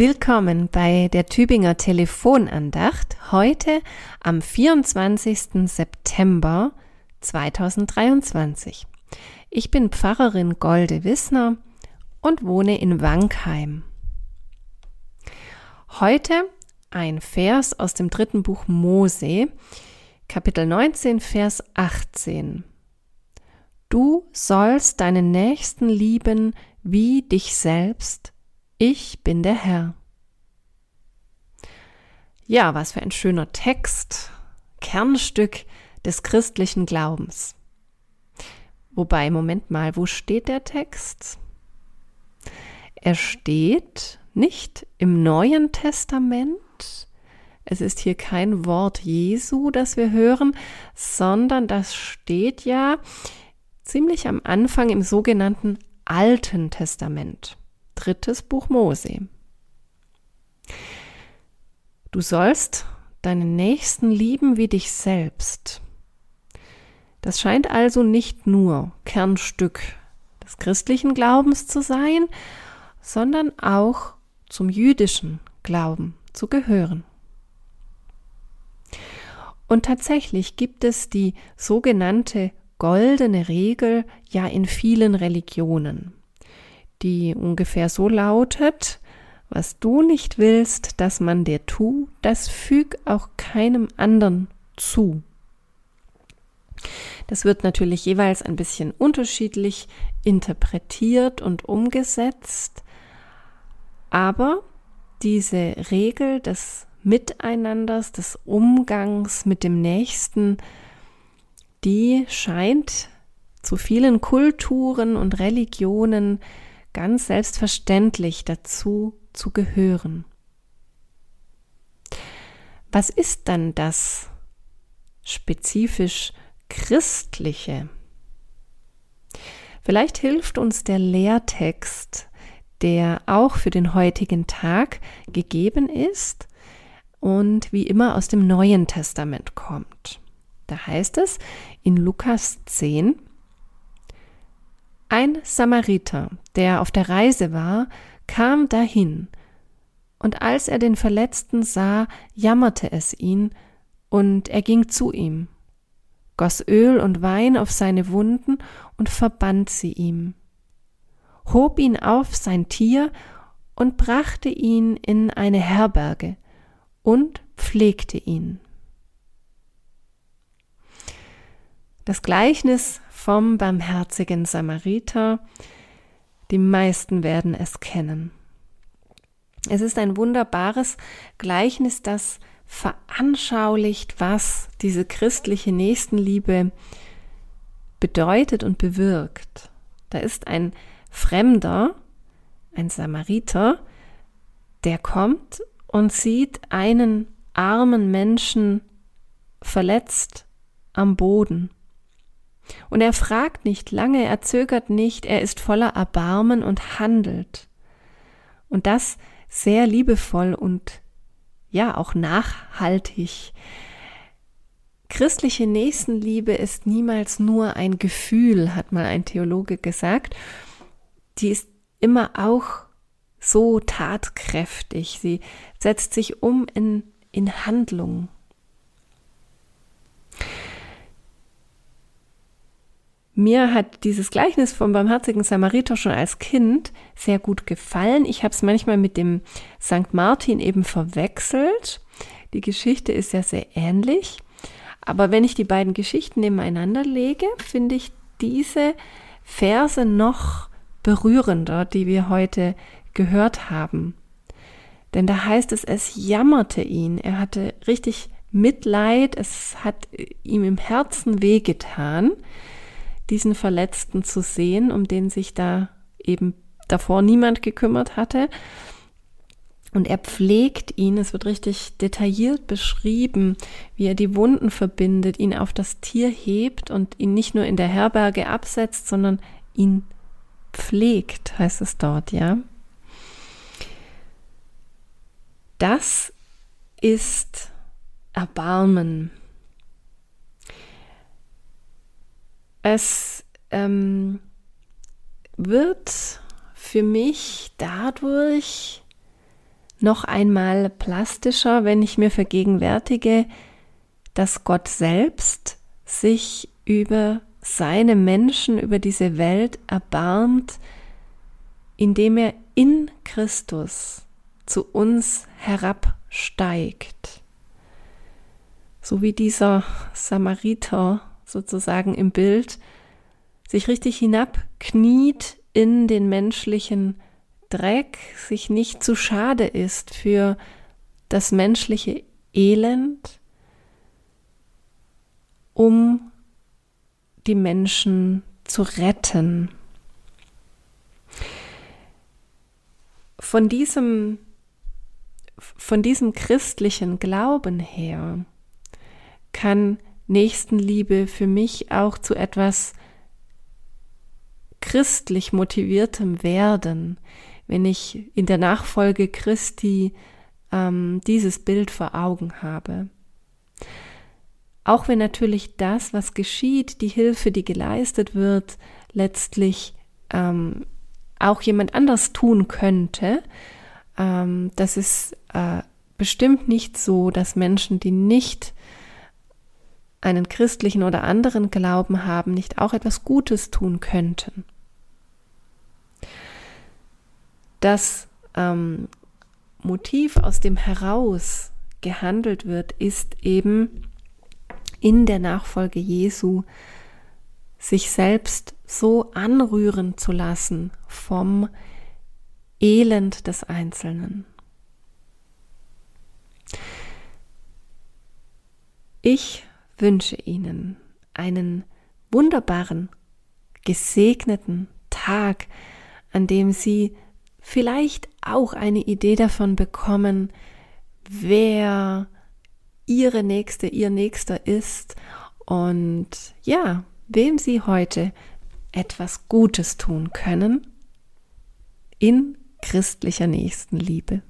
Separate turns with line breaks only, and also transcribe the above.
Willkommen bei der Tübinger Telefonandacht heute am 24. September 2023. Ich bin Pfarrerin Golde Wissner und wohne in Wankheim. Heute ein Vers aus dem dritten Buch Mose, Kapitel 19, Vers 18. Du sollst deinen Nächsten lieben wie dich selbst. Ich bin der Herr. Ja, was für ein schöner Text, Kernstück des christlichen Glaubens. Wobei, Moment mal, wo steht der Text? Er steht nicht im Neuen Testament. Es ist hier kein Wort Jesu, das wir hören, sondern das steht ja ziemlich am Anfang im sogenannten Alten Testament. Drittes Buch Mose. Du sollst deinen Nächsten lieben wie dich selbst. Das scheint also nicht nur Kernstück des christlichen Glaubens zu sein, sondern auch zum jüdischen Glauben zu gehören. Und tatsächlich gibt es die sogenannte goldene Regel ja in vielen Religionen, die ungefähr so lautet, was du nicht willst, dass man dir tu, das füg auch keinem anderen zu. Das wird natürlich jeweils ein bisschen unterschiedlich interpretiert und umgesetzt, aber diese Regel des Miteinanders, des Umgangs mit dem Nächsten, die scheint zu vielen Kulturen und Religionen ganz selbstverständlich dazu zu gehören. Was ist dann das spezifisch Christliche? Vielleicht hilft uns der Lehrtext, der auch für den heutigen Tag gegeben ist und wie immer aus dem Neuen Testament kommt. Da heißt es in Lukas 10, ein Samariter, der auf der Reise war, kam dahin, und als er den Verletzten sah, jammerte es ihn, und er ging zu ihm, goss Öl und Wein auf seine Wunden und verband sie ihm, hob ihn auf sein Tier und brachte ihn in eine Herberge und pflegte ihn. Das Gleichnis vom barmherzigen Samariter, die meisten werden es kennen. Es ist ein wunderbares Gleichnis, das veranschaulicht, was diese christliche Nächstenliebe bedeutet und bewirkt. Da ist ein Fremder, ein Samariter, der kommt und sieht einen armen Menschen verletzt am Boden. Und er fragt nicht lange, er zögert nicht, er ist voller Erbarmen und handelt. Und das sehr liebevoll und ja auch nachhaltig. Christliche Nächstenliebe ist niemals nur ein Gefühl, hat mal ein Theologe gesagt. Die ist immer auch so tatkräftig. Sie setzt sich um in, in Handlung. Mir hat dieses Gleichnis vom barmherzigen Samariter schon als Kind sehr gut gefallen. Ich habe es manchmal mit dem St. Martin eben verwechselt. Die Geschichte ist ja sehr ähnlich. Aber wenn ich die beiden Geschichten nebeneinander lege, finde ich diese Verse noch berührender, die wir heute gehört haben. Denn da heißt es, es jammerte ihn. Er hatte richtig Mitleid. Es hat ihm im Herzen wehgetan diesen Verletzten zu sehen, um den sich da eben davor niemand gekümmert hatte. Und er pflegt ihn, es wird richtig detailliert beschrieben, wie er die Wunden verbindet, ihn auf das Tier hebt und ihn nicht nur in der Herberge absetzt, sondern ihn pflegt, heißt es dort, ja. Das ist Erbarmen. Es ähm, wird für mich dadurch noch einmal plastischer, wenn ich mir vergegenwärtige, dass Gott selbst sich über seine Menschen, über diese Welt erbarmt, indem er in Christus zu uns herabsteigt. So wie dieser Samariter sozusagen im Bild sich richtig hinabkniet in den menschlichen Dreck, sich nicht zu schade ist für das menschliche Elend, um die Menschen zu retten. Von diesem, von diesem christlichen Glauben her kann Nächstenliebe für mich auch zu etwas christlich motiviertem werden, wenn ich in der Nachfolge Christi ähm, dieses Bild vor Augen habe. Auch wenn natürlich das, was geschieht, die Hilfe, die geleistet wird, letztlich ähm, auch jemand anders tun könnte, ähm, das ist äh, bestimmt nicht so, dass Menschen, die nicht einen christlichen oder anderen Glauben haben, nicht auch etwas Gutes tun könnten. Das ähm, Motiv, aus dem heraus gehandelt wird, ist eben in der Nachfolge Jesu sich selbst so anrühren zu lassen vom Elend des Einzelnen. Ich wünsche Ihnen einen wunderbaren, gesegneten Tag, an dem Sie vielleicht auch eine Idee davon bekommen, wer ihre Nächste, ihr Nächster ist und ja, wem sie heute etwas Gutes tun können in christlicher Nächstenliebe.